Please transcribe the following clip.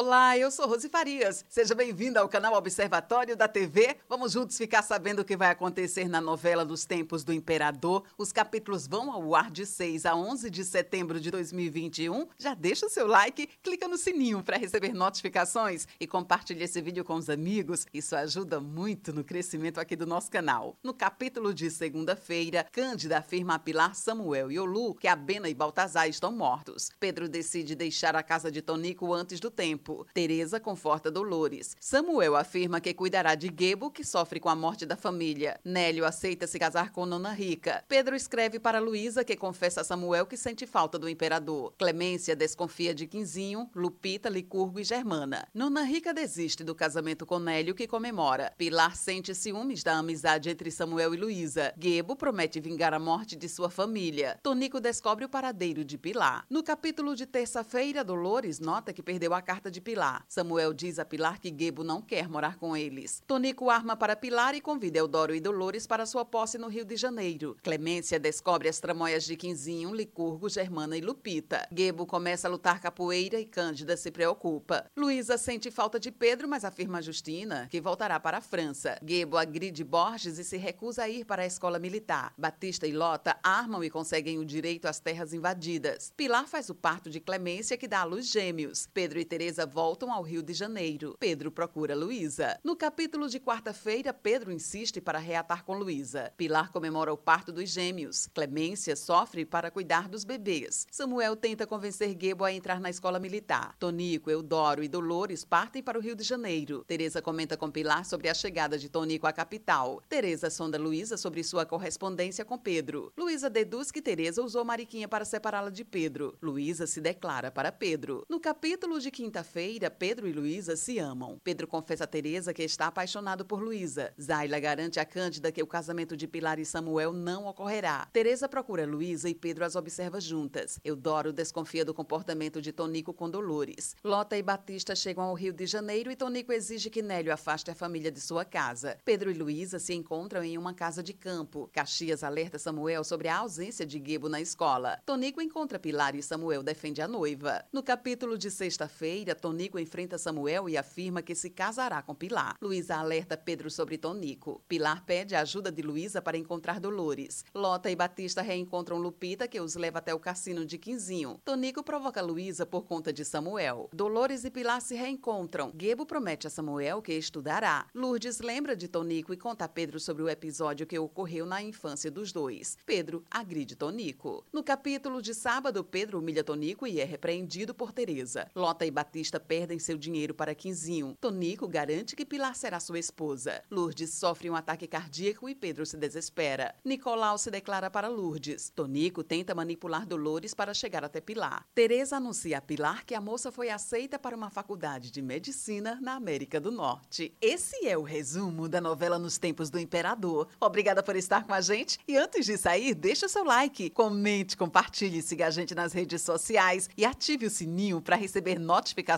Olá, eu sou Rose Farias. Seja bem-vinda ao canal Observatório da TV. Vamos juntos ficar sabendo o que vai acontecer na novela dos Tempos do Imperador. Os capítulos vão ao ar de 6 a 11 de setembro de 2021. Já deixa o seu like, clica no sininho para receber notificações e compartilhe esse vídeo com os amigos. Isso ajuda muito no crescimento aqui do nosso canal. No capítulo de segunda-feira, Cândida afirma a Pilar, Samuel e Olu que Abena e Baltazar estão mortos. Pedro decide deixar a casa de Tonico antes do tempo tempo. Teresa conforta Dolores. Samuel afirma que cuidará de Gebo, que sofre com a morte da família. Nélio aceita se casar com Nona Rica. Pedro escreve para Luísa, que confessa a Samuel que sente falta do imperador. Clemência desconfia de Quinzinho, Lupita, Licurgo e Germana. Nona Rica desiste do casamento com Nélio, que comemora. Pilar sente ciúmes da amizade entre Samuel e Luísa. Gebo promete vingar a morte de sua família. Tonico descobre o paradeiro de Pilar. No capítulo de terça-feira, Dolores nota que perdeu a carta de Pilar. Samuel diz a Pilar que Gebo não quer morar com eles. Tonico arma para Pilar e convida Eudoro e Dolores para sua posse no Rio de Janeiro. Clemência descobre as tramóias de Quinzinho, Licurgo, Germana e Lupita. Gebo começa a lutar capoeira e Cândida se preocupa. Luísa sente falta de Pedro, mas afirma a Justina que voltará para a França. Gebo agride Borges e se recusa a ir para a escola militar. Batista e Lota armam e conseguem o direito às terras invadidas. Pilar faz o parto de Clemência, que dá à luz gêmeos. Pedro e Teresa voltam ao Rio de Janeiro. Pedro procura Luísa. No capítulo de quarta-feira, Pedro insiste para reatar com Luísa. Pilar comemora o parto dos gêmeos. Clemência sofre para cuidar dos bebês. Samuel tenta convencer Gebo a entrar na escola militar. Tonico, Eudoro e Dolores partem para o Rio de Janeiro. Teresa comenta com Pilar sobre a chegada de Tonico à capital. Teresa sonda Luísa sobre sua correspondência com Pedro. Luísa deduz que Teresa usou Mariquinha para separá-la de Pedro. Luísa se declara para Pedro. No capítulo de quinta feira Pedro e Luísa se amam. Pedro confessa a Teresa que está apaixonado por Luísa. Zaila garante a Cândida que o casamento de Pilar e Samuel não ocorrerá. Teresa procura Luísa e Pedro as observa juntas. Eudoro desconfia do comportamento de Tonico com Dolores. Lota e Batista chegam ao Rio de Janeiro e Tonico exige que Nélio afaste a família de sua casa. Pedro e Luísa se encontram em uma casa de campo. Caxias alerta Samuel sobre a ausência de Gebo na escola. Tonico encontra Pilar e Samuel defende a noiva. No capítulo de sexta-feira, Tonico enfrenta Samuel e afirma que se casará com Pilar. Luísa alerta Pedro sobre Tonico. Pilar pede a ajuda de Luísa para encontrar Dolores. Lota e Batista reencontram Lupita, que os leva até o cassino de Quinzinho. Tonico provoca Luísa por conta de Samuel. Dolores e Pilar se reencontram. Gebo promete a Samuel que estudará. Lourdes lembra de Tonico e conta a Pedro sobre o episódio que ocorreu na infância dos dois. Pedro agride Tonico. No capítulo de sábado, Pedro humilha Tonico e é repreendido por Teresa. Lota e Batista Batista perdem seu dinheiro para Quinzinho. Tonico garante que Pilar será sua esposa. Lourdes sofre um ataque cardíaco e Pedro se desespera. Nicolau se declara para Lourdes. Tonico tenta manipular Dolores para chegar até Pilar. Teresa anuncia a Pilar que a moça foi aceita para uma faculdade de medicina na América do Norte. Esse é o resumo da novela Nos Tempos do Imperador. Obrigada por estar com a gente e antes de sair, deixa seu like, comente, compartilhe, siga a gente nas redes sociais e ative o sininho para receber notificações